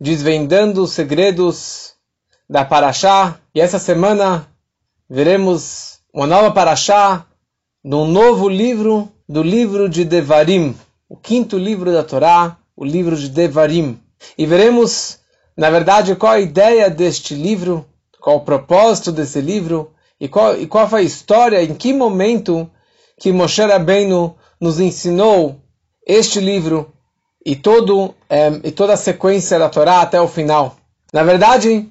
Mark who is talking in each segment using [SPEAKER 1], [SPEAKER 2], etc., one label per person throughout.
[SPEAKER 1] desvendando os segredos da Paraxá. E essa semana veremos uma nova Paraxá num novo livro, do livro de Devarim, o quinto livro da Torá, o livro de Devarim. E veremos, na verdade, qual a ideia deste livro, qual o propósito desse livro e qual, e qual foi a história, em que momento que Moshe Rabbeinu nos ensinou este livro e, todo, é, e toda a sequência da Torá até o final. Na verdade,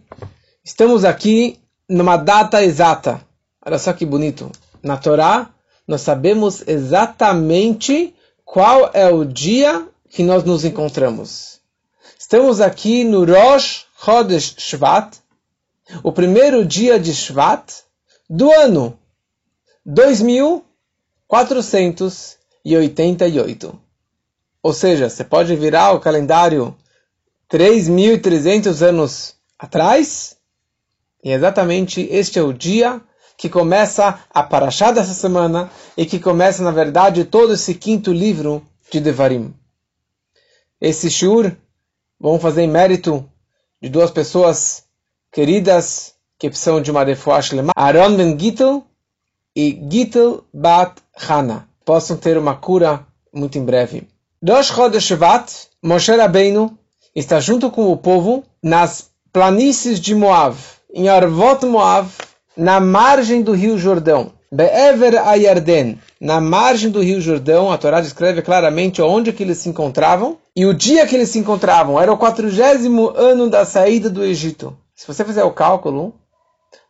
[SPEAKER 1] estamos aqui numa data exata. Olha só que bonito. Na Torá, nós sabemos exatamente qual é o dia que nós nos encontramos. Estamos aqui no Rosh Chodesh Shvat, o primeiro dia de Shvat do ano 2488. Ou seja, você pode virar o calendário 3.300 anos atrás, e exatamente este é o dia que começa a Parashá dessa semana e que começa, na verdade, todo esse quinto livro de Devarim. Esse shur vamos fazer em mérito de duas pessoas queridas que precisam de uma refuah shlema, Aaron ben Gittel e Gittel bat Hana. Possam ter uma cura muito em breve. Rosh Chodesh Shvat, Moshe Rabbeinu está junto com o povo nas planícies de Moab, em Arvot Moab, na margem do rio Jordão. Be'ever Ayarden, na margem do rio Jordão, a Torá descreve claramente onde que eles se encontravam. E o dia que eles se encontravam era o quadragésimo ano da saída do Egito. Se você fizer o cálculo,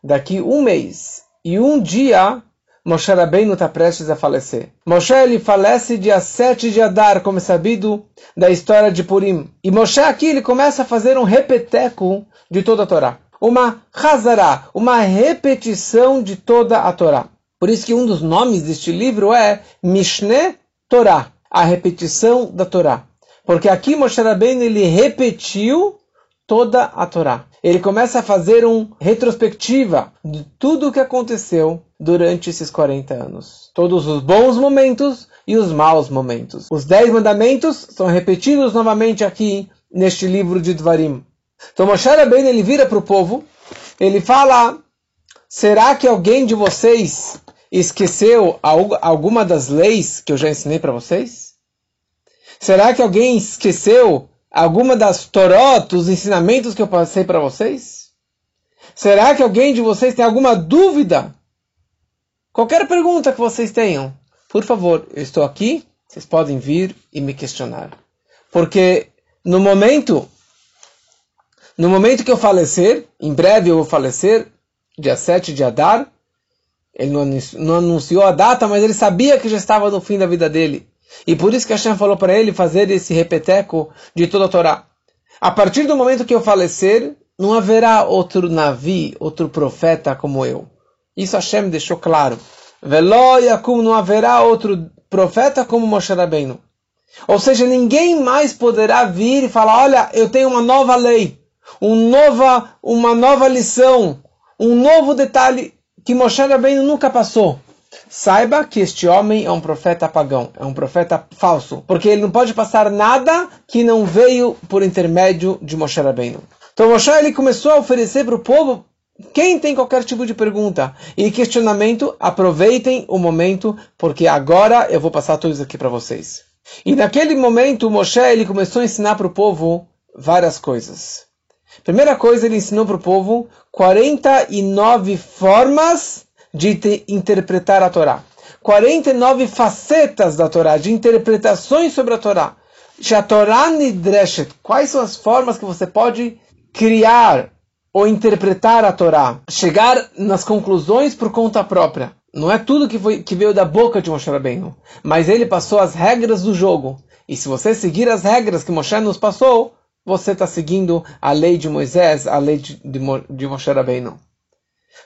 [SPEAKER 1] daqui um mês e um dia Moshe Rabbeinu está prestes a falecer. Moshe ele falece dia 7 de Adar, como é sabido da história de Purim. E Moshe aqui ele começa a fazer um repeteco de toda a Torá. Uma Hazará, uma repetição de toda a Torá. Por isso que um dos nomes deste livro é Mishneh Torá, a repetição da Torá. Porque aqui Moshe Rabbeinu ele repetiu toda a Torá. Ele começa a fazer uma retrospectiva de tudo o que aconteceu durante esses 40 anos. Todos os bons momentos e os maus momentos. Os dez mandamentos são repetidos novamente aqui neste livro de Dvarim. Então Moshe Rabbeinu ele vira para o povo, ele fala, será que alguém de vocês esqueceu alguma das leis que eu já ensinei para vocês? Será que alguém esqueceu alguma das Torot, os ensinamentos que eu passei para vocês? Será que alguém de vocês tem alguma dúvida? Qualquer pergunta que vocês tenham, por favor, eu estou aqui, vocês podem vir e me questionar. Porque no momento, no momento que eu falecer, em breve eu vou falecer, dia 7 de Adar, ele não anunciou a data, mas ele sabia que já estava no fim da vida dele. E por isso que Hashem falou para ele fazer esse repeteco de toda a Torá. A partir do momento que eu falecer, não haverá outro navi, outro profeta como eu. Isso Hashem deixou claro. Velo Yakum, não haverá outro profeta como Moshe Rabbeinu. Ou seja, ninguém mais poderá vir e falar, olha, eu tenho uma nova lei, um nova, uma nova lição, um novo detalhe que Moshe Rabbeinu nunca passou. Saiba que este homem é um profeta pagão, é um profeta falso, porque ele não pode passar nada que não veio por intermédio de Moshe Rabbeinu. Então Moshe ele começou a oferecer para o povo, quem tem qualquer tipo de pergunta e questionamento, aproveitem o momento, porque agora eu vou passar tudo isso aqui para vocês. E naquele momento Moshe ele começou a ensinar para o povo várias coisas. Primeira coisa, ele ensinou para o povo 49 formas de interpretar a Torá. 49 facetas da Torá, de interpretações sobre a Torá. Já Torá Nidreshet, quais são as formas que você pode criar ou interpretar a Torá? Chegar nas conclusões por conta própria. Não é tudo que, foi, que veio da boca de Moshe Rabbeinu, mas ele passou as regras do jogo. E se você seguir as regras que Moshe nos passou, você está seguindo a lei de Moisés, a lei de, de, de Moshe Rabbeinu.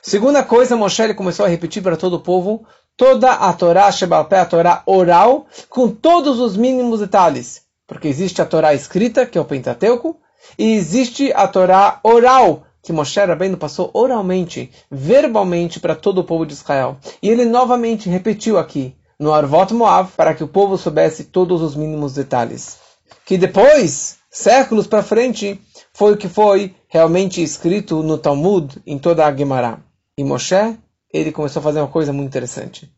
[SPEAKER 1] Segunda coisa, Moshe começou a repetir para todo o povo toda a Torá Shebalpé, a Torá oral, com todos os mínimos detalhes. Porque existe a Torá escrita, que é o Pentateuco, e existe a Torá oral, que Moshe Rabbeinu passou oralmente, verbalmente para todo o povo de Israel. E ele novamente repetiu aqui, no Arvot Moav, para que o povo soubesse todos os mínimos detalhes. Que depois, séculos para frente, foi o que foi realmente escrito no Talmud, em toda a Gemara. E Moshe, ele começou a fazer uma coisa muito interessante.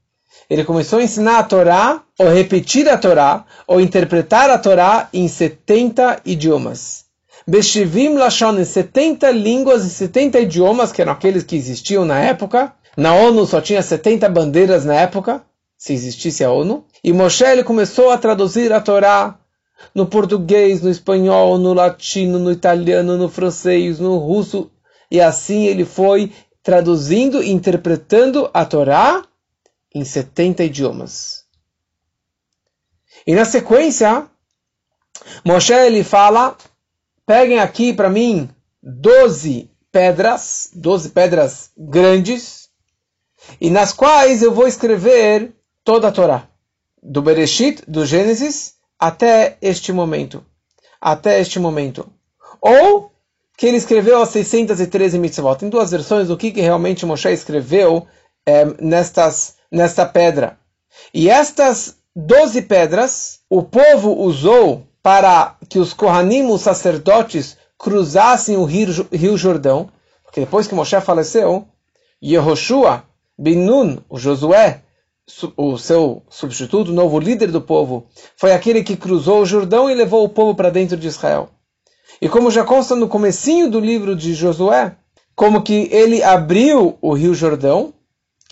[SPEAKER 1] Ele começou a ensinar a Torá, ou repetir a Torá, ou interpretar a Torá em 70 idiomas. Beshivim Lashon, em 70 línguas e 70 idiomas, que eram aqueles que existiam na época. Na ONU só tinha 70 bandeiras na época, se existisse a ONU. E Moshe ele começou a traduzir a Torá no português, no espanhol, no latino, no italiano, no francês, no russo. E assim ele foi traduzindo e interpretando a Torá em 70 idiomas. E na sequência, Moshe ele fala: peguem aqui para mim 12 pedras, 12 pedras grandes, e nas quais eu vou escrever toda a Torá, do Bereshit, do Gênesis, até este momento. Até este momento. Ou que ele escreveu as 613 mitzvot. Tem duas versões do que, que realmente Moshe escreveu é, nestas, nesta pedra. E estas 12 pedras, o povo usou para que os Kohanim, os sacerdotes, cruzassem o rio, rio Jordão. Porque depois que Moshe faleceu, Yehoshua, Binun, o Josué, o seu substituto, o novo líder do povo, foi aquele que cruzou o Jordão e levou o povo para dentro de Israel. E como já consta no comecinho do livro de Josué, como que ele abriu o rio Jordão,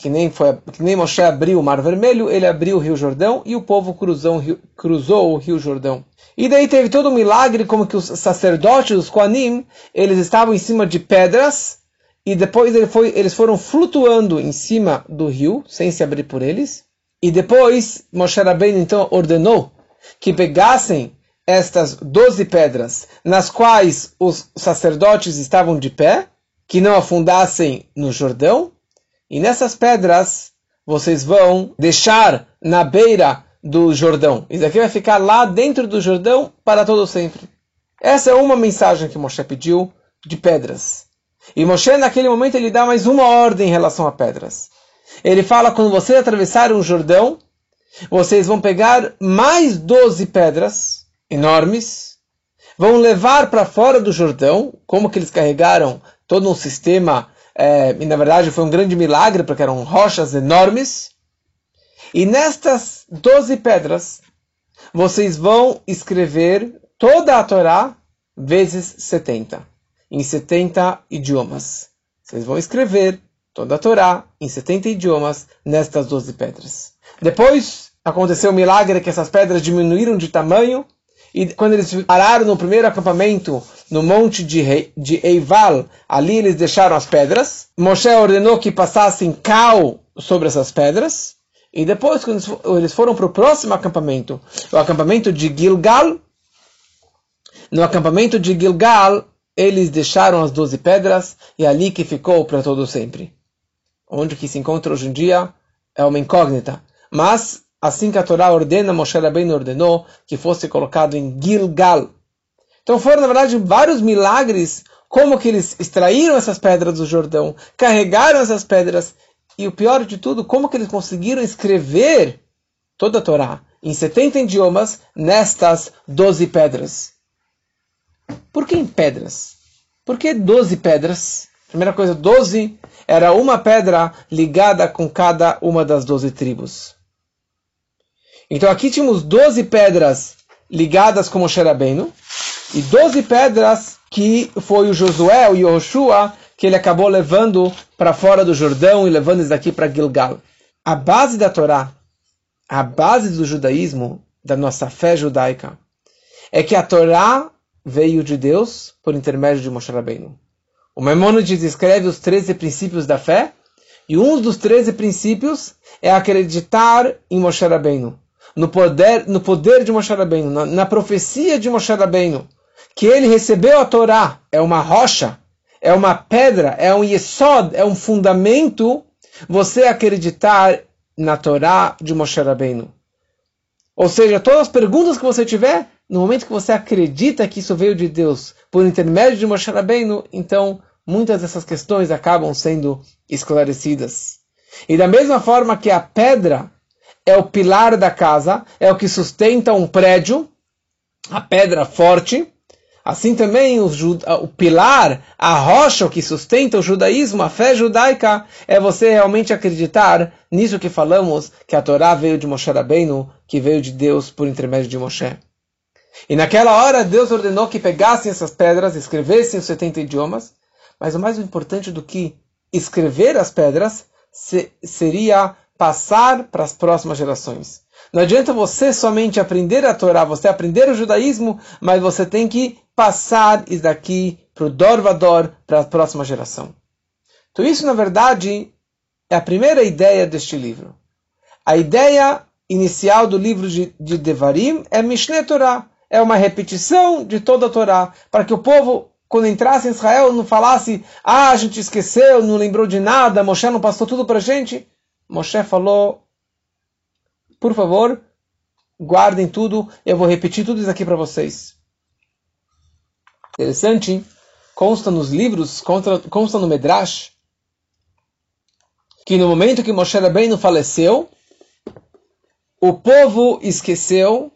[SPEAKER 1] que nem, foi, que nem Moshe abriu o Mar Vermelho, ele abriu o rio Jordão e o povo cruzou, cruzou o rio Jordão. E daí teve todo um milagre, como que os sacerdotes, os Koanim, eles estavam em cima de pedras, e depois ele foi, eles foram flutuando em cima do rio, sem se abrir por eles. E depois Moshe Rabbeinu então ordenou que pegassem estas doze pedras, nas quais os sacerdotes estavam de pé, que não afundassem no Jordão, e nessas pedras vocês vão deixar na beira do Jordão. Isso aqui vai ficar lá dentro do Jordão para todo sempre. Essa é uma mensagem que Moshe pediu de pedras. E Moshe, naquele momento, ele dá mais uma ordem em relação a pedras. Ele fala: quando vocês atravessarem o Jordão, vocês vão pegar mais 12 pedras enormes, vão levar para fora do Jordão, como que eles carregaram todo um sistema, é, e na verdade foi um grande milagre, porque eram rochas enormes. E nestas 12 pedras, vocês vão escrever toda a Torá vezes 70 em 70 idiomas. Vocês vão escrever toda a Torá em 70 idiomas nestas 12 pedras. Depois aconteceu o milagre que essas pedras diminuíram de tamanho e quando eles pararam no primeiro acampamento no monte de, de Eival, ali eles deixaram as pedras. Moshe ordenou que passassem cal sobre essas pedras. E depois, quando eles foram para o próximo acampamento, o acampamento de Gilgal, no acampamento de Gilgal, eles deixaram as doze pedras e é ali que ficou para todo sempre. Onde que se encontra hoje em dia é uma incógnita. Mas, assim que a Torá ordena, Moshe Rabbeinu ordenou que fosse colocado em Gilgal. Então foram, na verdade, vários milagres, como que eles extraíram essas pedras do Jordão, carregaram essas pedras, e o pior de tudo, como que eles conseguiram escrever toda a Torá em 70 idiomas nestas 12 pedras. Por que em pedras? Por que 12 pedras? Primeira coisa, 12 era uma pedra ligada com cada uma das 12 tribos. Então aqui tínhamos 12 pedras ligadas como Xerabeno e 12 pedras que foi o Josué, o Yoshua, que ele acabou levando para fora do Jordão e levando eles daqui para Gilgal. A base da Torá, a base do judaísmo, da nossa fé judaica, é que a Torá veio de Deus por intermédio de Moshe Rabbeinu. O Maimonides escreve os 13 princípios da fé, e um dos 13 princípios é acreditar em Moshe Rabbeinu, no poder, no poder de Moshe Rabbeinu, na, na profecia de Moshe Rabbeinu, que ele recebeu a Torá, é uma rocha, é uma pedra, é um yesod, é um fundamento, você acreditar na Torá de Moshe Rabbeinu. Ou seja, todas as perguntas que você tiver, no momento que você acredita que isso veio de Deus por intermédio de Moshe Rabbeinu, então muitas dessas questões acabam sendo esclarecidas. E da mesma forma que a pedra é o pilar da casa, é o que sustenta um prédio, a pedra forte, Assim também o, o, pilar, a rocha que sustenta o judaísmo, a fé judaica, é você realmente acreditar nisso que falamos, que a Torá veio de Moshe Rabbeinu, que veio de Deus por intermédio de Moshe. E naquela hora Deus ordenou que pegassem essas pedras, escrevessem os 70 idiomas, mas o mais importante do que escrever as pedras se, seria passar para as próximas gerações. Não adianta você somente aprender a Torá, você aprender o judaísmo, mas você tem que passar isso daqui para o Dorvador, para a próxima geração. Então isso, na verdade, é a primeira ideia deste livro. A ideia inicial do livro de, de Devarim é Mishneh Torah. É uma repetição de toda a Torá, para que o povo, quando entrasse em Israel, não falasse, ah, a gente esqueceu, não lembrou de nada, Moshe não passou tudo para a gente. Moshe falou, por favor, guardem tudo, eu vou repetir tudo isso aqui para vocês. Interessante, consta nos livros, consta, consta no Medrash, que no momento que Moshe Rabbeinu faleceu, o povo esqueceu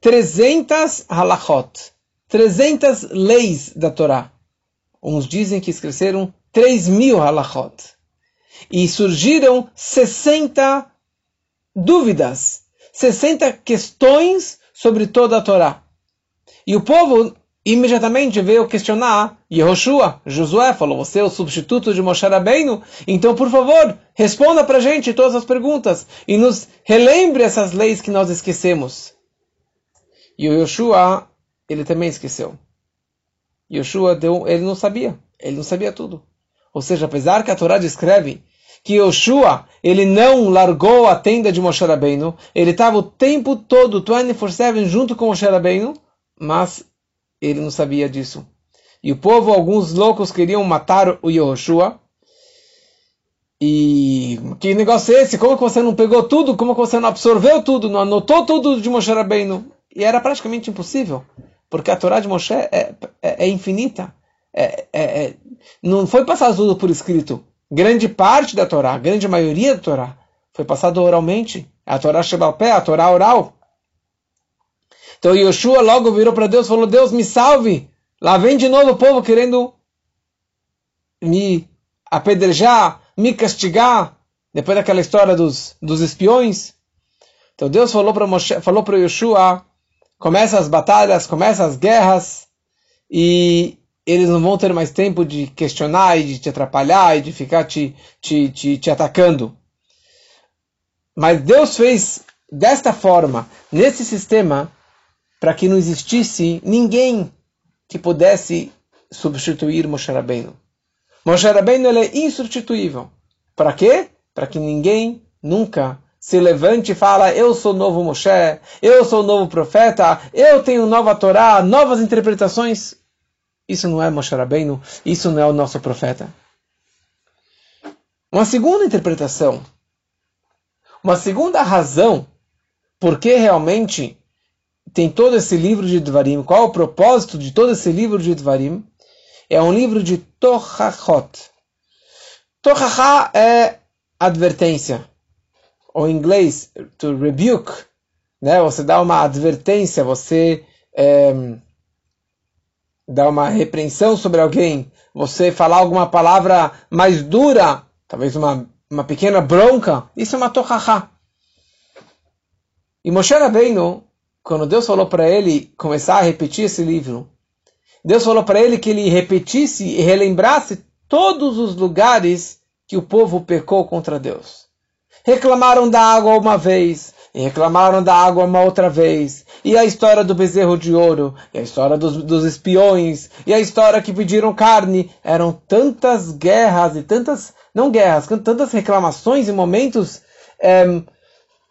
[SPEAKER 1] 300 halachot, 300 leis da Torá. Uns dizem que esqueceram 3 mil halachot. E surgiram 60 dúvidas, 60 questões sobre toda a Torá. E o povo imediatamente veio questionar Yehoshua. Josué falou, você é o substituto de Moshe Rabbeinu, então por favor, responda para gente todas as perguntas e nos relembre essas leis que nós esquecemos. E o Yoshua, ele também esqueceu. Yoshua deu, ele não sabia, ele não sabia tudo. Ou seja, apesar que a Torá descreve que Yoshua, ele não largou a tenda de Moshe Rabbeinu, ele estava o tempo todo, 24-7, junto com Moshe Rabbeinu, mas ele não sabia disso. E o povo, alguns loucos queriam matar o Yoshua. E que negócio é esse? Como que você não pegou tudo? Como que você não absorveu tudo? Não anotou tudo de Moshe Rabbeinu? E era praticamente impossível, porque a Torá de Moshe é, é, é infinita. É, é, é não foi passado tudo por escrito. Grande parte da Torá, a grande maioria da Torá, foi passado oralmente. A Torá Shebalpé, a Torá oral. Então Yoshua logo virou para Deus e falou: Deus, me salve. Lá vem de novo o povo querendo me apedrejar, me castigar. Depois daquela história dos, dos espiões. Então Deus falou para falou para Yoshua: começa as batalhas, começa as guerras e eles não vão ter mais tempo de questionar e de te atrapalhar e de ficar te, te, te, te atacando. Mas Deus fez desta forma, nesse sistema, para que não existisse ninguém que pudesse substituir Moshe Rabbeinu. Moshe Rabbeinu ele é insubstituível. Para quê? Para que ninguém nunca se levante e fala, eu sou novo Moshe, eu sou novo profeta, eu tenho nova Torá, novas interpretações. Isso não é Moshe Rabbeinu, isso não é o nosso profeta. Uma segunda interpretação, uma segunda razão por que realmente tem todo esse livro de Dvarim, qual o propósito de todo esse livro de Dvarim, é um livro de Tochachot. Tochachá é advertência, ou em inglês, to rebuke, né? você dá uma advertência, você... É, dar uma repreensão sobre alguém, você falar alguma palavra mais dura, talvez uma, uma pequena bronca, isso é uma tochachá. E Moshe Rabbeinu, quando Deus falou para ele começar a repetir esse livro, Deus falou para ele que ele repetisse e relembrasse todos os lugares que o povo pecou contra Deus. Reclamaram da água uma vez, e reclamaram da água uma outra vez. E a história do bezerro de ouro, e a história dos, dos espiões, e a história que pediram carne. Eram tantas guerras e tantas, não guerras, tantas reclamações e momentos é,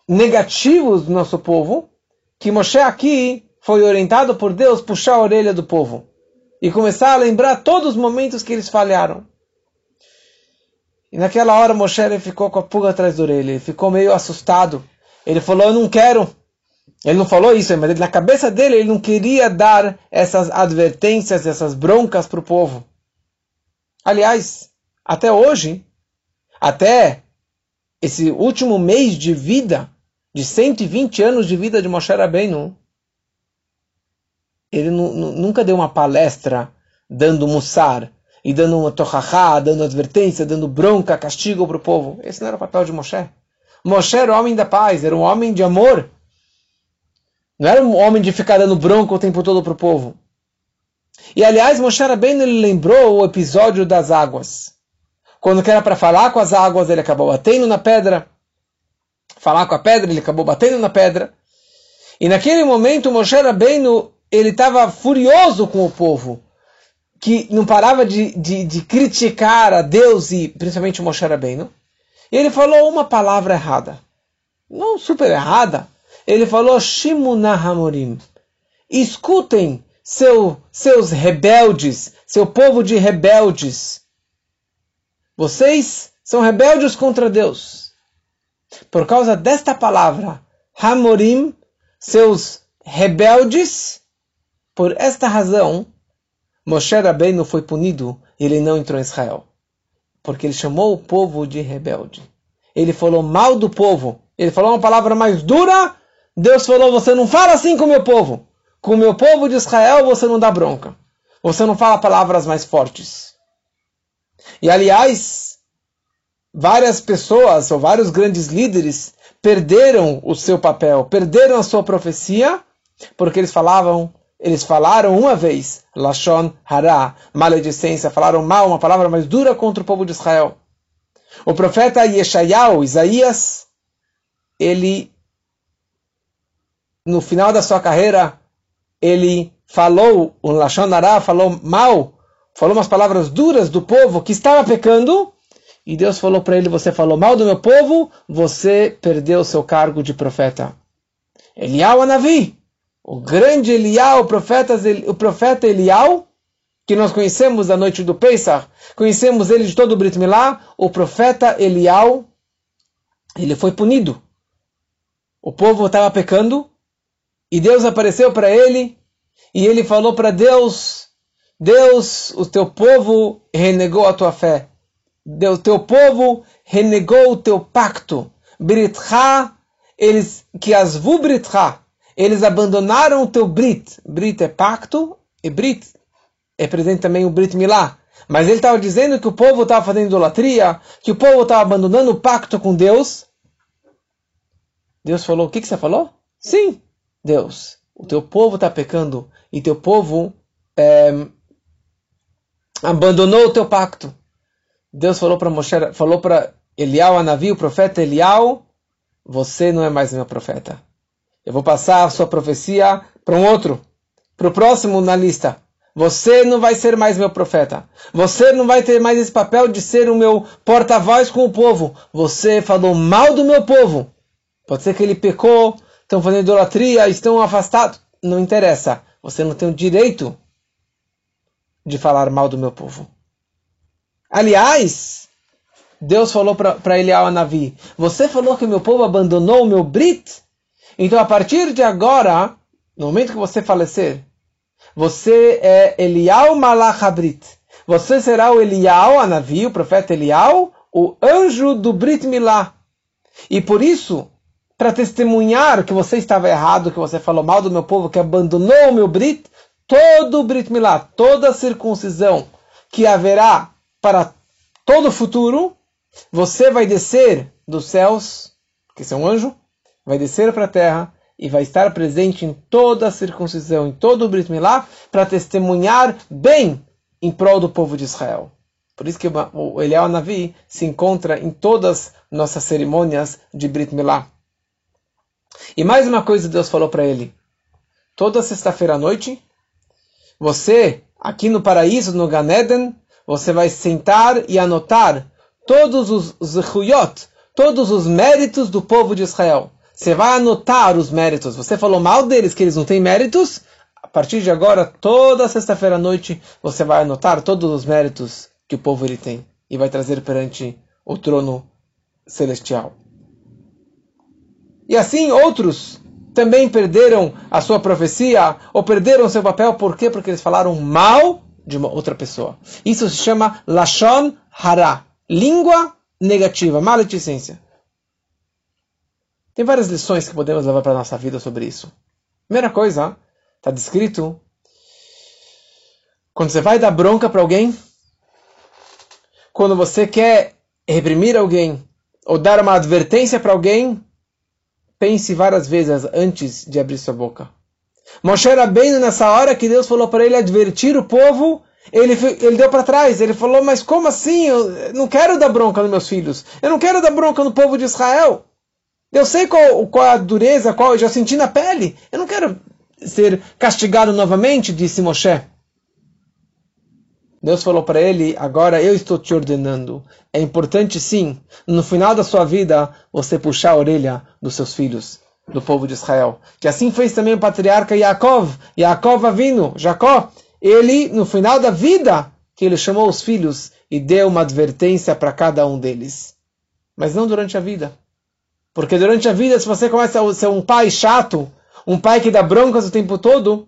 [SPEAKER 1] negativos do nosso povo, que Moshe aqui foi orientado por Deus puxar a orelha do povo e começar a lembrar todos os momentos que eles falharam. E naquela hora Moshe ficou com a pulga atrás da orelha, ele ficou meio assustado. Ele falou: Eu não quero. Ele não falou isso, mas na cabeça dele ele não queria dar essas advertências, essas broncas para o povo. Aliás, até hoje, até esse último mês de vida, de 120 anos de vida de Moshe Rabbeinu, ele nunca deu uma palestra dando mussar e dando uma torrachá, dando advertência, dando bronca, castigo para o povo. Esse não era o papel de Moshe. Moshe era o homem da paz, era um homem de amor. Não era um homem de ficar dando bronca o tempo todo para o povo. E aliás, Moshe Rabbeinu lembrou o episódio das águas. Quando que era para falar com as águas, ele acabou batendo na pedra. Falar com a pedra, ele acabou batendo na pedra. E naquele momento, Moshe Rabbeinu ele estava furioso com o povo, que não parava de, de, de, criticar a Deus e principalmente Moshe Rabbeinu. Ele falou uma palavra errada. Não super errada. Ele falou Shimuna Hamorim. Escutem seu, seus rebeldes, seu povo de rebeldes. Vocês são rebeldes contra Deus. Por causa desta palavra, Hamorim, seus rebeldes, por esta razão, Moshe Rabbeinu foi punido e ele não entrou em Israel. Porque ele chamou o povo de rebelde. Ele falou mal do povo. Ele falou uma palavra mais dura. Deus falou: Você não fala assim com o meu povo. Com o meu povo de Israel você não dá bronca. Você não fala palavras mais fortes. E aliás, várias pessoas ou vários grandes líderes perderam o seu papel, perderam a sua profecia, porque eles falavam eles falaram uma vez, Lashon Hara, maledicência, falaram mal, uma palavra mais dura contra o povo de Israel. O profeta Yeshayahu, Isaías, ele, no final da sua carreira, ele falou, o Lashon Hara falou mal, falou umas palavras duras do povo que estava pecando, e Deus falou para ele: Você falou mal do meu povo, você perdeu seu cargo de profeta. Eliyahu Anavi, o grande Elial, o profeta, o profeta Elial, que nós conhecemos da noite do Pesach, conhecemos ele de todo o Brit Milá, o profeta Elial, ele foi punido. O povo estava pecando e Deus apareceu para ele e ele falou para Deus: Deus, o teu povo renegou a tua fé. O teu povo renegou o teu pacto. Britcha, eles que as vu britcha, eles abandonaram o teu Brit. Brit é pacto e Brit é presente também o Brit Milá. Mas ele estava dizendo que o povo estava fazendo idolatria, que o povo estava abandonando o pacto com Deus. Deus falou: O que, que você falou? Sim, Deus, o teu povo está pecando e teu povo é, abandonou o teu pacto. Deus falou para Moshe, falou para Elial, a navio, o profeta Elial: Você não é mais meu profeta. Eu vou passar a sua profecia para um outro, para o próximo na lista. Você não vai ser mais meu profeta. Você não vai ter mais esse papel de ser o meu porta-voz com o povo. Você falou mal do meu povo. Pode ser que ele pecou, estão fazendo idolatria, estão afastados. Não interessa. Você não tem o direito de falar mal do meu povo. Aliás, Deus falou para Elial Navi: Você falou que meu povo abandonou o meu Brit? Então, a partir de agora, no momento que você falecer, você é Elial Malachabrit. Você será o Elial, a navio, o profeta Elial, o anjo do Brit Milá. E por isso, para testemunhar que você estava errado, que você falou mal do meu povo, que abandonou o meu Brit, todo o Brit Milá, toda a circuncisão que haverá para todo o futuro, você vai descer dos céus, que é um anjo, vai descer para a terra e vai estar presente em toda a circuncisão, em todo o Brit Milá, para testemunhar bem em prol do povo de Israel. Por isso que o Eliel Navi se encontra em todas nossas cerimônias de Brit Milá. E mais uma coisa Deus falou para ele. Toda sexta-feira à noite, você, aqui no paraíso, no Ganeden, você vai sentar e anotar todos os zechuyot, todos os méritos do povo de Israel. Você vai anotar os méritos. Você falou mal deles, que eles não têm méritos. A partir de agora, toda sexta-feira à noite, você vai anotar todos os méritos que o povo ele tem e vai trazer perante o trono celestial. E assim outros também perderam a sua profecia ou perderam seu papel. Por quê? Porque eles falaram mal de uma outra pessoa. Isso se chama Lashon Hara. Língua negativa, maledicência. Tem várias lições que podemos levar para a nossa vida sobre isso. Primeira coisa, está descrito Quando você vai dar bronca para alguém, quando você quer reprimir alguém ou dar uma advertência para alguém, pense várias vezes antes de abrir sua boca. Moshe bem nessa hora que Deus falou para ele advertir o povo, ele, ele deu para trás, ele falou, mas como assim? Eu não quero dar bronca nos meus filhos, eu não quero dar bronca no povo de Israel. Eu sei qual, qual a dureza, qual eu já senti na pele, eu não quero ser castigado novamente, disse Moshe. Deus falou para ele: agora eu estou te ordenando. É importante, sim, no final da sua vida, você puxar a orelha dos seus filhos, do povo de Israel. Que assim fez também o patriarca Yaakov, Yaakov Avino, Jacó. Ele, no final da vida, que ele chamou os filhos e deu uma advertência para cada um deles. Mas não durante a vida. Porque durante a vida, se você começa a ser um pai chato, um pai que dá broncas o tempo todo,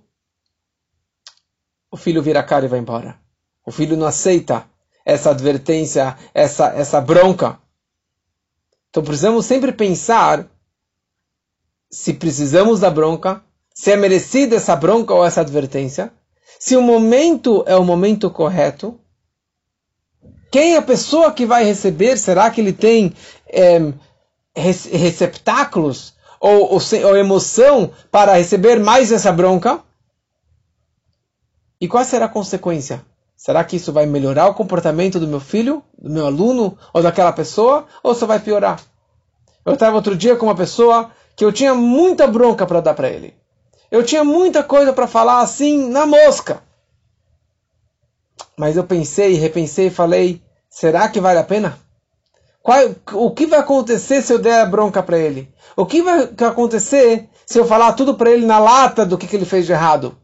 [SPEAKER 1] o filho vira a cara e vai embora. O filho não aceita essa advertência, essa, essa bronca. Então precisamos sempre pensar se precisamos da bronca, se é merecida essa bronca ou essa advertência, se o momento é o momento correto, quem é a pessoa que vai receber? Será que ele tem é, receptáculos ou, ou, ou emoção para receber mais essa bronca? E qual será a consequência? Será que isso vai melhorar o comportamento do meu filho, do meu aluno ou daquela pessoa? Ou só vai piorar? Eu estava outro dia com uma pessoa que eu tinha muita bronca para dar para ele. Eu tinha muita coisa para falar assim na mosca. Mas eu pensei, repensei e falei: será que vale a pena? Qual, o que vai acontecer se eu der a bronca para ele? O que vai acontecer se eu falar tudo para ele na lata do que, que ele fez de errado?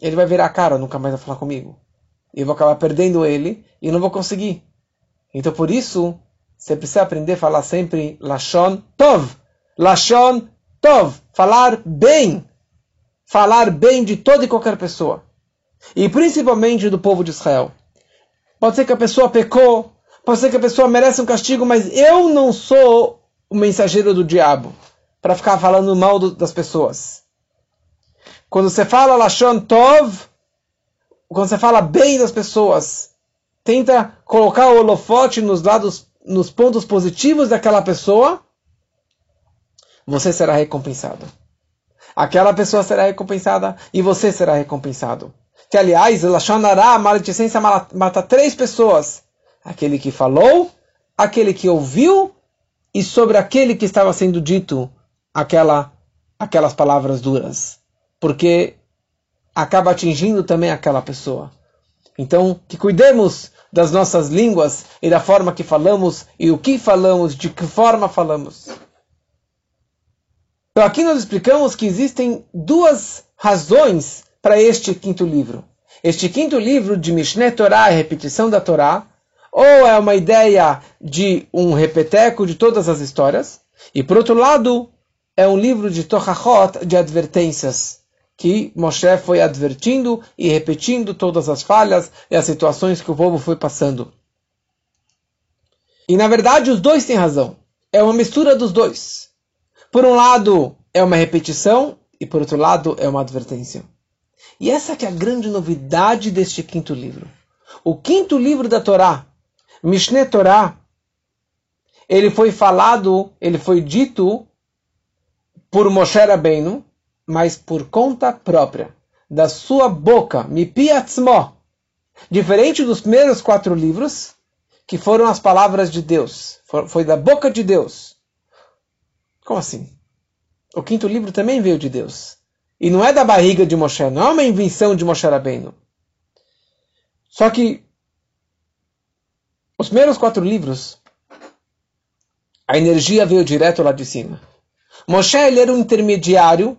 [SPEAKER 1] Ele vai virar a cara, nunca mais vai falar comigo eu vou acabar perdendo ele e não vou conseguir. Então por isso, você precisa aprender a falar sempre Lashon Tov. Lashon Tov. Falar bem. Falar bem de toda e qualquer pessoa. E principalmente do povo de Israel. Pode ser que a pessoa pecou, pode ser que a pessoa merece um castigo, mas eu não sou o mensageiro do diabo para ficar falando mal do, das pessoas. Quando você fala Lashon Tov, quando você fala bem das pessoas, tenta colocar o holofote nos lados, nos pontos positivos daquela pessoa, você será recompensado. Aquela pessoa será recompensada e você será recompensado. Que aliás, Lashonará, a maledicência mata três pessoas: aquele que falou, aquele que ouviu e sobre aquele que estava sendo dito aquela, aquelas palavras duras. Porque acaba atingindo também aquela pessoa. Então, que cuidemos das nossas línguas e da forma que falamos e o que falamos, de que forma falamos. Então, aqui nós explicamos que existem duas razões para este quinto livro. Este quinto livro de Mishneh Torah, a repetição da Torá, ou é uma ideia de um repeteco de todas as histórias, e por outro lado, é um livro de Tohachot, de advertências que Moshe foi advertindo e repetindo todas as falhas e as situações que o povo foi passando. E na verdade os dois têm razão. É uma mistura dos dois. Por um lado é uma repetição e por outro lado é uma advertência. E essa que é a grande novidade deste quinto livro. O quinto livro da Torá, Mishneh Torá, ele foi falado, ele foi dito por Moshe Rabbeinu, mas por conta própria, da sua boca, mipiatzmo, diferente dos primeiros quatro livros, que foram as palavras de Deus, foi da boca de Deus. Como assim? O quinto livro também veio de Deus. E não é da barriga de Moshe, não é uma invenção de Moshe Rabbeinu. Só que os primeiros quatro livros, a energia veio direto lá de cima. Moshe ele era um intermediário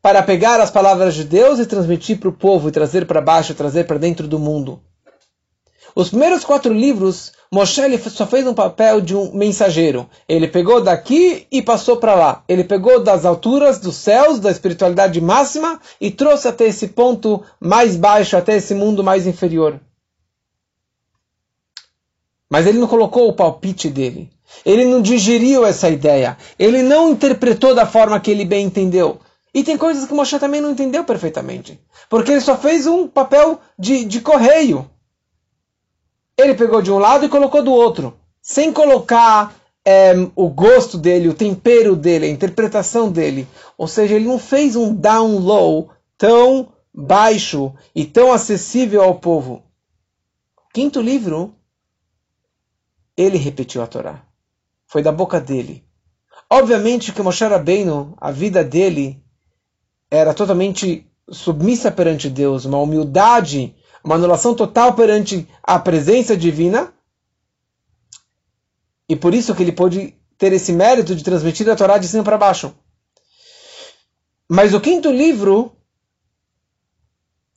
[SPEAKER 1] para pegar as palavras de Deus e transmitir para o povo, e trazer para baixo, trazer para dentro do mundo. Os primeiros quatro livros, Moshe só fez um papel de um mensageiro. Ele pegou daqui e passou para lá. Ele pegou das alturas dos céus, da espiritualidade máxima, e trouxe até esse ponto mais baixo, até esse mundo mais inferior. Mas ele não colocou o palpite dele. Ele não digeriu essa ideia. Ele não interpretou da forma que ele bem entendeu. E tem coisas que Moshe também não entendeu perfeitamente. Porque ele só fez um papel de, de correio. Ele pegou de um lado e colocou do outro. Sem colocar é, o gosto dele, o tempero dele, a interpretação dele. Ou seja, ele não fez um down low tão baixo e tão acessível ao povo. Quinto livro, ele repetiu a Torá. Foi da boca dele. Obviamente que Moshe Rabbeinu, a vida dele era totalmente submissa perante Deus, uma humildade, uma anulação total perante a presença divina. E por isso que ele pôde ter esse mérito de transmitir a Torá de cima para baixo. Mas o quinto livro,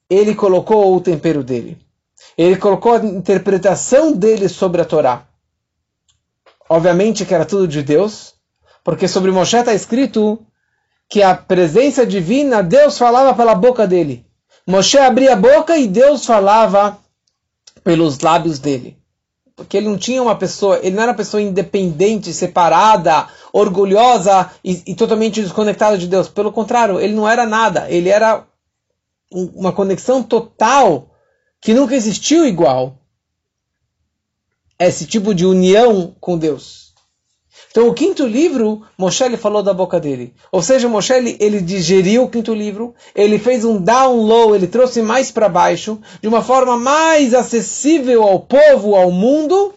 [SPEAKER 1] ele colocou o tempero dele. Ele colocou a interpretação dele sobre a Torá. Obviamente que era tudo de Deus, porque sobre Moshe está escrito que a presença divina, Deus falava pela boca dele. Moshe abria a boca e Deus falava pelos lábios dele. Porque ele não tinha uma pessoa, ele não era uma pessoa independente, separada, orgulhosa e, e totalmente desconectada de Deus. Pelo contrário, ele não era nada. Ele era uma conexão total que nunca existiu igual. Esse tipo de união com Deus. Então, o quinto livro, Moshe ele falou da boca dele. Ou seja, Moshe ele, ele digeriu o quinto livro, ele fez um down low, ele trouxe mais para baixo, de uma forma mais acessível ao povo, ao mundo.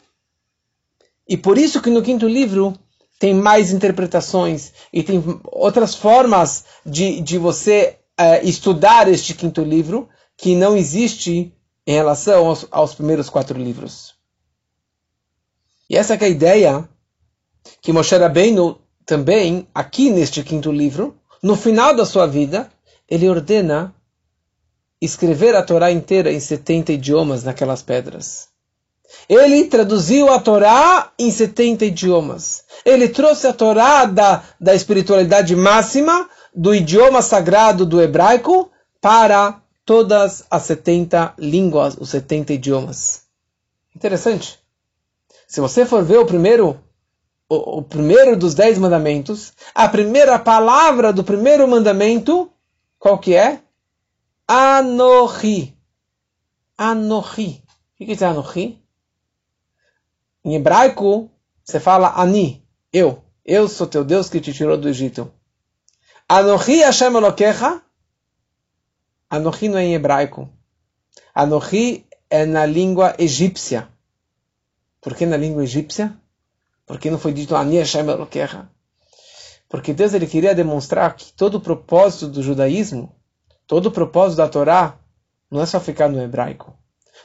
[SPEAKER 1] E por isso que no quinto livro tem mais interpretações e tem outras formas de, de você uh, estudar este quinto livro que não existe em relação aos, aos primeiros quatro livros. E essa é a ideia que Moshe Rabbeinu também, aqui neste quinto livro, no final da sua vida, ele ordena escrever a Torá inteira em 70 idiomas naquelas pedras. Ele traduziu a Torá em 70 idiomas. Ele trouxe a Torá da, da espiritualidade máxima, do idioma sagrado do hebraico, para todas as 70 línguas, os 70 idiomas. Interessante. Se você for ver o primeiro o, o primeiro dos dez mandamentos, a primeira palavra do primeiro mandamento, qual que é? Anohi. Anohi. O que é Anohi? Em hebraico, você fala Ani, eu. Eu sou teu Deus que te tirou do Egito. Anohi Hashem Elokecha. Anohi não é em hebraico. Anohi é na língua egípcia. Por que na língua egípcia? Porque não foi dito Ani Hashem Elokecha? Porque Deus ele queria demonstrar que todo o propósito do judaísmo, todo o propósito da Torá, não é só ficar no hebraico.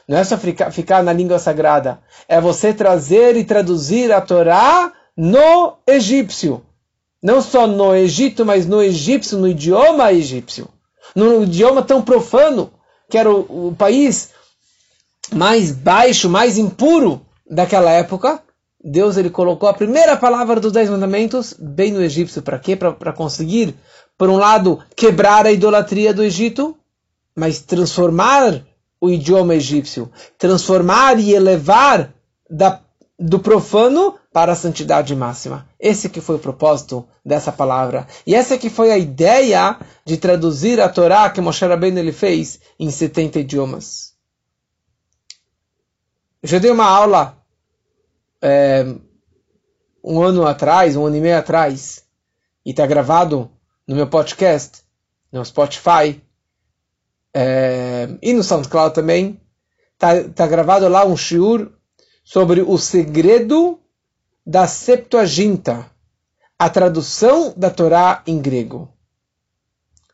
[SPEAKER 1] Não é só ficar, ficar na língua sagrada. É você trazer e traduzir a Torá no egípcio. Não só no Egito, mas no egípcio, no idioma egípcio. No idioma tão profano, que era o, o país mais baixo, mais impuro daquela época, Deus ele colocou a primeira palavra dos Dez Mandamentos bem no egípcio. Para quê? Para conseguir, por um lado, quebrar a idolatria do Egito, mas transformar o idioma egípcio, transformar e elevar da, do profano para a santidade máxima. Esse que foi o propósito dessa palavra. E essa que foi a ideia de traduzir a Torá que Moshe Rabbeinu ele fez em 70 idiomas. Eu já dei uma aula é, um ano atrás, um ano e meio atrás, e está gravado no meu podcast, no Spotify, é, e no SoundCloud também, está tá gravado lá um shiur sobre o segredo da Septuaginta, a tradução da Torá em grego.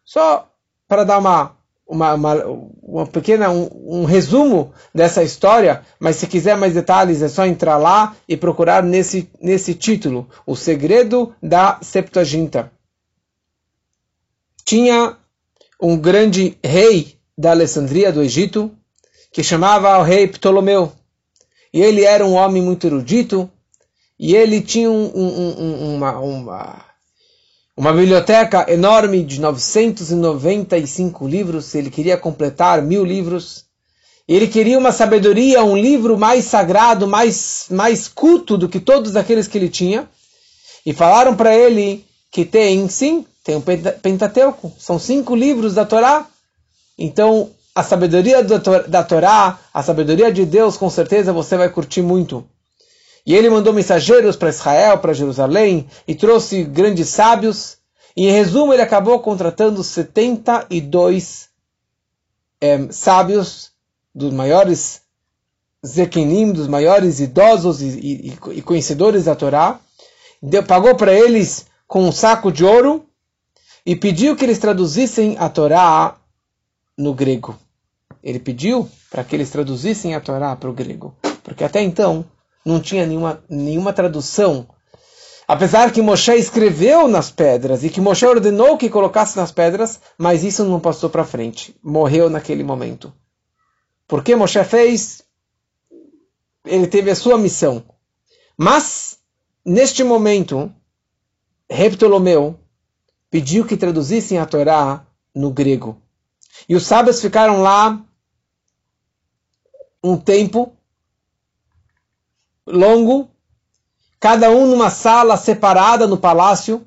[SPEAKER 1] Só para dar uma uma, uma, uma pequena um, um, resumo dessa história, mas se quiser mais detalhes é só entrar lá e procurar nesse, nesse título, O Segredo da Septuaginta. Tinha um grande rei da Alessandria do Egito que chamava o rei Ptolomeu. E ele era um homem muito erudito e ele tinha um, um, uma, uma uma biblioteca enorme de 995 livros, ele queria completar mil livros. Ele queria uma sabedoria, um livro mais sagrado, mais, mais culto do que todos aqueles que ele tinha. E falaram para ele que tem, sim, tem o Pentateuco, são cinco livros da Torá. Então, a sabedoria da Torá, a sabedoria de Deus, com certeza você vai curtir muito. E ele mandou mensageiros para Israel, para Jerusalém, e trouxe grandes sábios. E, em resumo, ele acabou contratando 72 é, sábios, dos maiores zekenim, dos maiores idosos e, e, e conhecedores da Torá. Deu, pagou para eles com um saco de ouro e pediu que eles traduzissem a Torá no grego. Ele pediu para que eles traduzissem a Torá para o grego, porque até então não tinha nenhuma, nenhuma tradução. Apesar que Moshe escreveu nas pedras e que Moshe ordenou que colocasse nas pedras, mas isso não passou para frente. Morreu naquele momento. Por que Moshe fez? Ele teve a sua missão. Mas, neste momento, Rei Ptolomeu pediu que traduzissem a Torá no grego. E os sábios ficaram lá um tempo longo, cada um numa sala separada no palácio,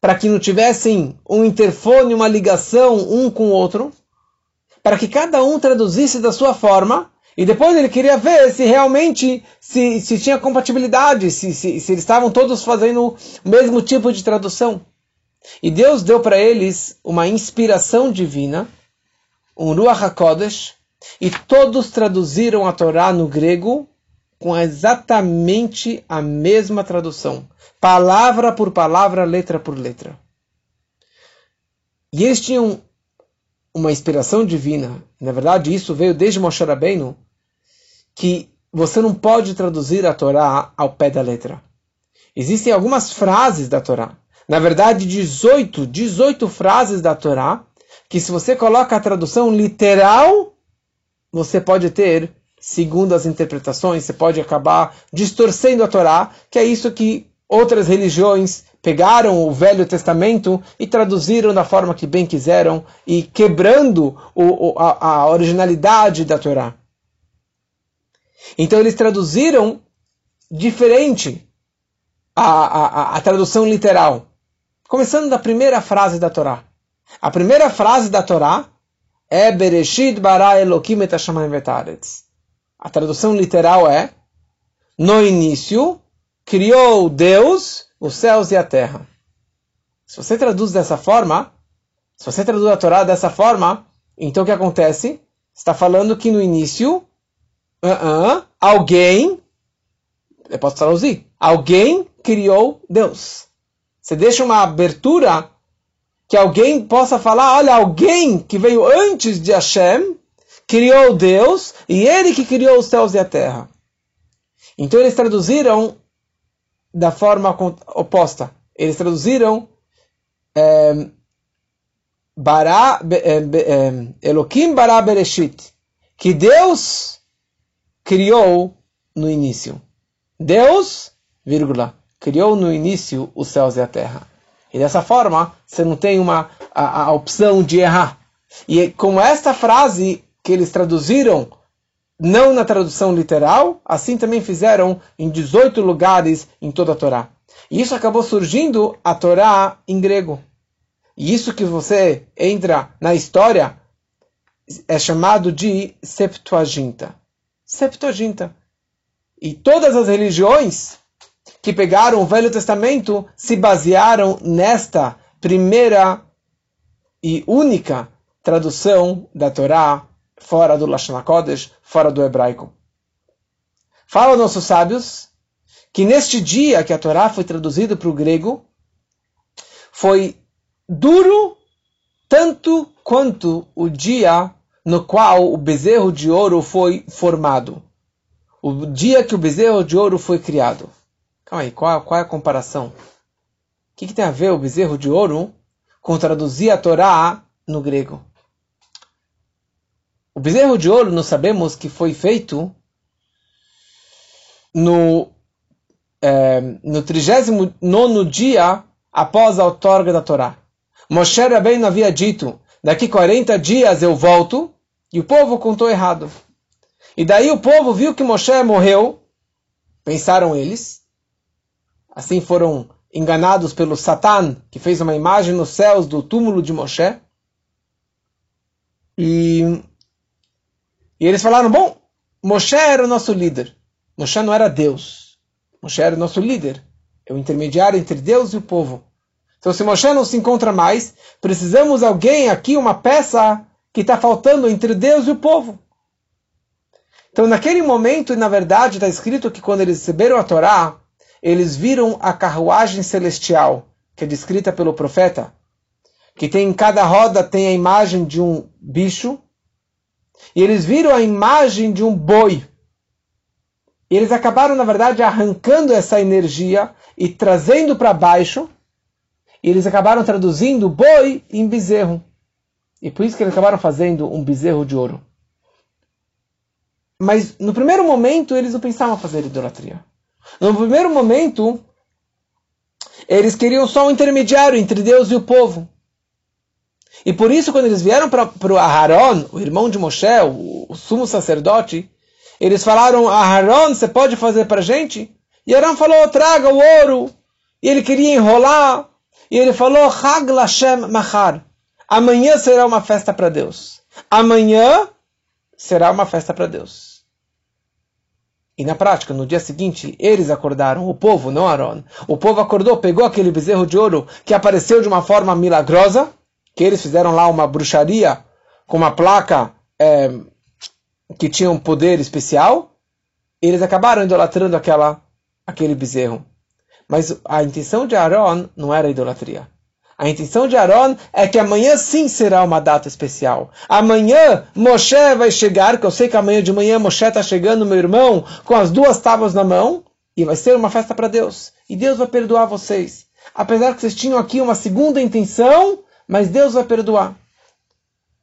[SPEAKER 1] para que não tivessem um interfone, uma ligação um com o outro, para que cada um traduzisse da sua forma, e depois ele queria ver se realmente se, se tinha compatibilidade, se, se, se eles estavam todos fazendo o mesmo tipo de tradução. E Deus deu para eles uma inspiração divina, um Ruach HaKodesh, e todos traduziram a Torá no grego com exatamente a mesma tradução, palavra por palavra, letra por letra. E eles tinham uma inspiração divina. Na verdade, isso veio desde Moshe Rabbeinu, que você não pode traduzir a Torá ao pé da letra. Existem algumas frases da Torá. Na verdade, 18, 18 frases da Torá, que se você coloca a tradução literal, você pode ter, segundo as interpretações, você pode acabar distorcendo a Torá, que é isso que outras religiões pegaram o Velho Testamento e traduziram da forma que bem quiseram e quebrando o, a, a originalidade da Torá. Então eles traduziram diferente a, a, a, tradução literal. Começando da primeira frase da Torá. A primeira frase da Torá é Bereshit bara Elohim et. A tradução literal é No início criou Deus os céus e a terra. Se você traduz dessa forma, se você traduz a Torá dessa forma, então o que acontece? Está falando que no início, uh -uh, alguém, eu posso traduzir, alguém criou Deus. Você deixa uma abertura que alguém possa falar, olha, alguém que veio antes de Hashem criou Deus e ele que criou os céus e a terra. Então eles traduziram da forma oposta. Eles traduziram é, bara, é, é, Elohim bara bereshit, que Deus criou no início. Deus, vírgula, criou no início os céus e a terra. E dessa forma, você não tem uma, a, a opção de errar. E com esta frase que eles traduziram, não na tradução literal, assim também fizeram em 18 lugares em toda a Torá. E isso acabou surgindo a Torá em grego. E isso que você entra na história é chamado de Septuaginta. Septuaginta. E todas as religiões que pegaram o Velho Testamento se basearam nesta primeira e única tradução da Torá fora do Lashon HaKodesh, fora do hebraico. Falam nossos sábios que neste dia que a Torá foi traduzida para o grego, foi duro tanto quanto o dia no qual o bezerro de ouro foi formado. O dia que o bezerro de ouro foi criado. Calma aí, qual, qual é a comparação? O que, que tem a ver o bezerro de ouro com traduzir a Torá no grego? O bezerro de ouro, nós sabemos que foi feito no, é, no 39 dia após a outorga da Torá. Moshe Rabbeinu havia dito, daqui 40 dias eu volto, e o povo contou errado. E daí o povo viu que Moshe morreu, pensaram eles, assim foram enganados pelo Satan, que fez uma imagem nos céus do túmulo de Moshe. E, e eles falaram: bom, Moshe era o nosso líder. Moshe não era Deus. Moshe era o nosso líder. É o intermediário entre Deus e o povo. Então, se Moshe não se encontra mais, precisamos alguém aqui, uma peça que está faltando entre Deus e o povo. Então, naquele momento, na verdade, está escrito que quando eles receberam a Torá, eles viram a carruagem celestial, que é descrita pelo profeta, que tem em cada roda tem a imagem de um bicho, e eles viram a imagem de um boi. E eles acabaram, na verdade, arrancando essa energia e trazendo para baixo, e eles acabaram traduzindo boi em bezerro. E por isso que eles acabaram fazendo um bezerro de ouro. Mas no primeiro momento eles não pensavam fazer idolatria. No primeiro momento, eles queriam só um intermediário entre Deus e o povo. E por isso, quando eles vieram para o Aharon, o irmão de Moshe, o, o, sumo sacerdote, eles falaram: Aharon, você pode fazer para gente? E Aharon falou: traga o ouro. E ele queria enrolar. E ele falou: Hag Lashem Mahar. Amanhã será uma festa para Deus. Amanhã será uma festa para Deus. E na prática, no dia seguinte, eles acordaram, o povo, não Aaron. O povo acordou, pegou aquele bezerro de ouro que apareceu de uma forma milagrosa, que eles fizeram lá uma bruxaria com uma placa é, que tinha um poder especial. Eles acabaram idolatrando aquela, aquele bezerro. Mas a intenção de Aaron não era idolatria. A intenção de Aaron é que amanhã sim será uma data especial. Amanhã Moshe vai chegar, que eu sei que amanhã de manhã Moshe está chegando, meu irmão, com as duas tábuas na mão, e vai ser uma festa para Deus. E Deus vai perdoar vocês. Apesar que vocês tinham aqui uma segunda intenção, mas Deus vai perdoar.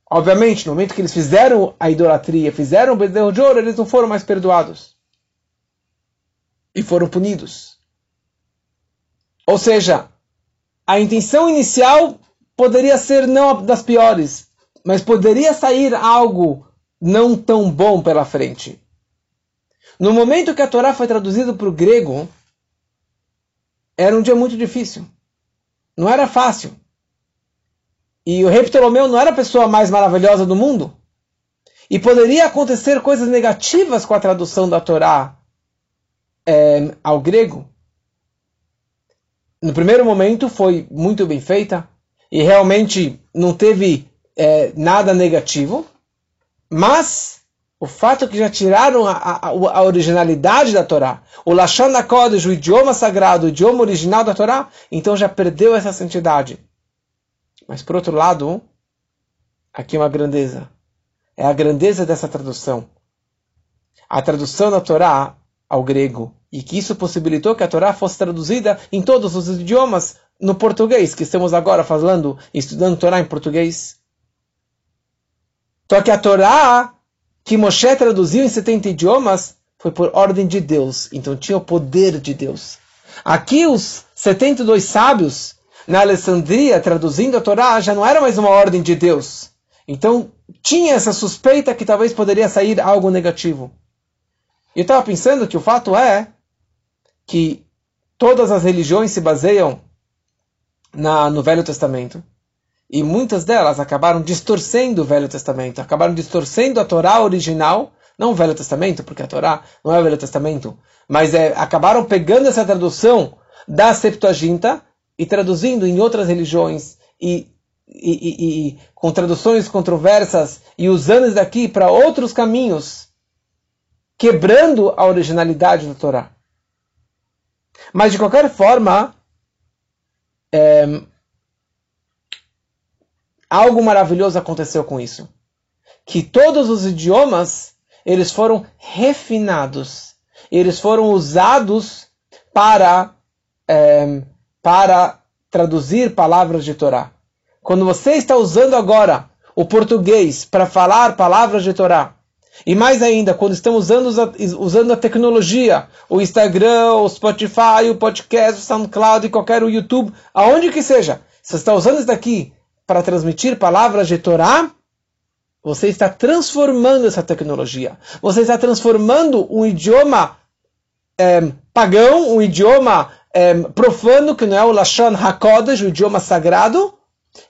[SPEAKER 1] Obviamente, no momento que eles fizeram a idolatria, fizeram o bezerro de ouro, eles não foram mais perdoados. E foram punidos. Ou seja, a intenção inicial poderia ser não das piores, mas poderia sair algo não tão bom pela frente. No momento que a Torá foi traduzida para o grego, era um dia muito difícil. Não era fácil. E o rei Ptolomeu não era a pessoa mais maravilhosa do mundo. E poderia acontecer coisas negativas com a tradução da Torá é, ao grego no primeiro momento foi muito bem feita e realmente não teve é, nada negativo, mas o fato que já tiraram a, a, a originalidade da Torá, o Lashon HaKodesh, o idioma sagrado, o idioma original da Torá, então já perdeu essa santidade. Mas por outro lado, aqui é uma grandeza. É a grandeza dessa tradução. A tradução da Torá ao grego e que isso possibilitou que a Torá fosse traduzida em todos os idiomas no português, que estamos agora falando, estudando Torá em português. Só que a Torá que Moshe traduziu em 70 idiomas foi por ordem de Deus, então tinha o poder de Deus. Aqui os 72 sábios na Alessandria traduzindo a Torá já não era mais uma ordem de Deus. Então tinha essa suspeita que talvez poderia sair algo negativo. E eu estava pensando que o fato é que todas as religiões se baseiam na, no Velho Testamento. E muitas delas acabaram distorcendo o Velho Testamento, acabaram distorcendo a Torá original, não o Velho Testamento, porque a Torá não é o Velho Testamento, mas é, acabaram pegando essa tradução da Septuaginta e traduzindo em outras religiões e, e, e, e com traduções controversas e usando daqui para outros caminhos, quebrando a originalidade da Torá. Mas de qualquer forma, é, algo maravilhoso aconteceu com isso. Que todos os idiomas, eles foram refinados. Eles foram usados para, é, para traduzir palavras de Torá. Quando você está usando agora o português para falar palavras de Torá, e mais ainda, quando estamos usando, usando a tecnologia, o Instagram, o Spotify, o podcast, o SoundCloud e qualquer o YouTube, aonde que seja, você está usando isso daqui para transmitir palavras de Torá, você está transformando essa tecnologia. Você está transformando um idioma é, pagão, um idioma é, profano, que não é o Lashon HaKodesh, o idioma sagrado,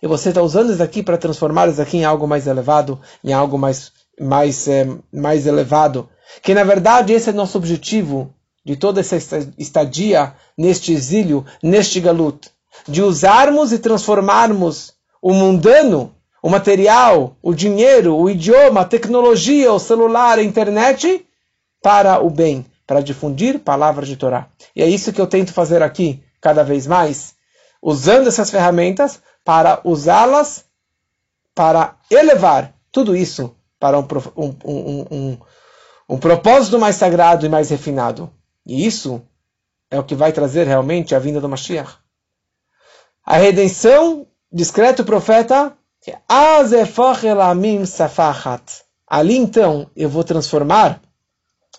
[SPEAKER 1] e você está usando isso aqui para transformar isso aqui em algo mais elevado, em algo mais, mais, é, mais elevado. Que na verdade esse é nosso objetivo de toda essa estadia neste exílio, neste galut. De usarmos e transformarmos o mundano, o material, o dinheiro, o idioma, a tecnologia, o celular, a internet, para o bem, para difundir palavras de Torá. E é isso que eu tento fazer aqui, cada vez mais, usando essas ferramentas para usá-las para elevar tudo isso para um, um, um, um, propósito mais sagrado e mais refinado. E isso é o que vai trazer realmente a vinda do Mashiach. A redenção, discreto profeta, Ali então eu vou transformar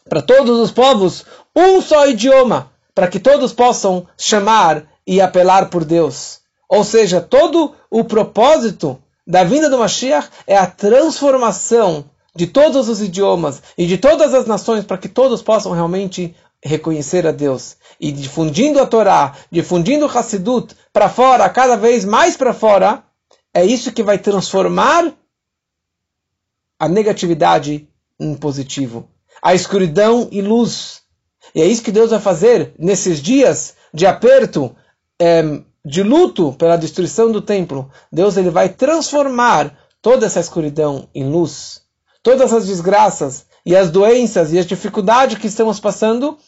[SPEAKER 1] para todos os povos um só idioma, para que todos possam chamar e apelar por Deus. Ou seja, todo o propósito da vinda do Mashiach é a transformação de todos os idiomas e de todas as nações para que todos possam realmente reconhecer a Deus. E difundindo a Torá, difundindo o Hassidut para fora, cada vez mais para fora, é isso que vai transformar a negatividade em positivo a escuridão e luz. E é isso que Deus vai fazer nesses dias de aperto, é, de luto pela destruição do templo. Deus ele vai transformar toda essa escuridão em luz. Todas as desgraças e as doenças e as dificuldades que estamos passando,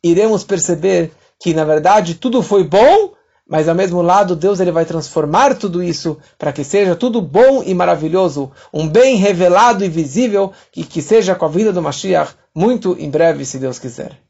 [SPEAKER 1] iremos perceber que na verdade tudo foi bom mas ao mesmo lado Deus ele vai transformar tudo isso para que seja tudo bom e maravilhoso, um bem revelado e visível e que seja com a vida do Mashiach muito em breve, se Deus quiser.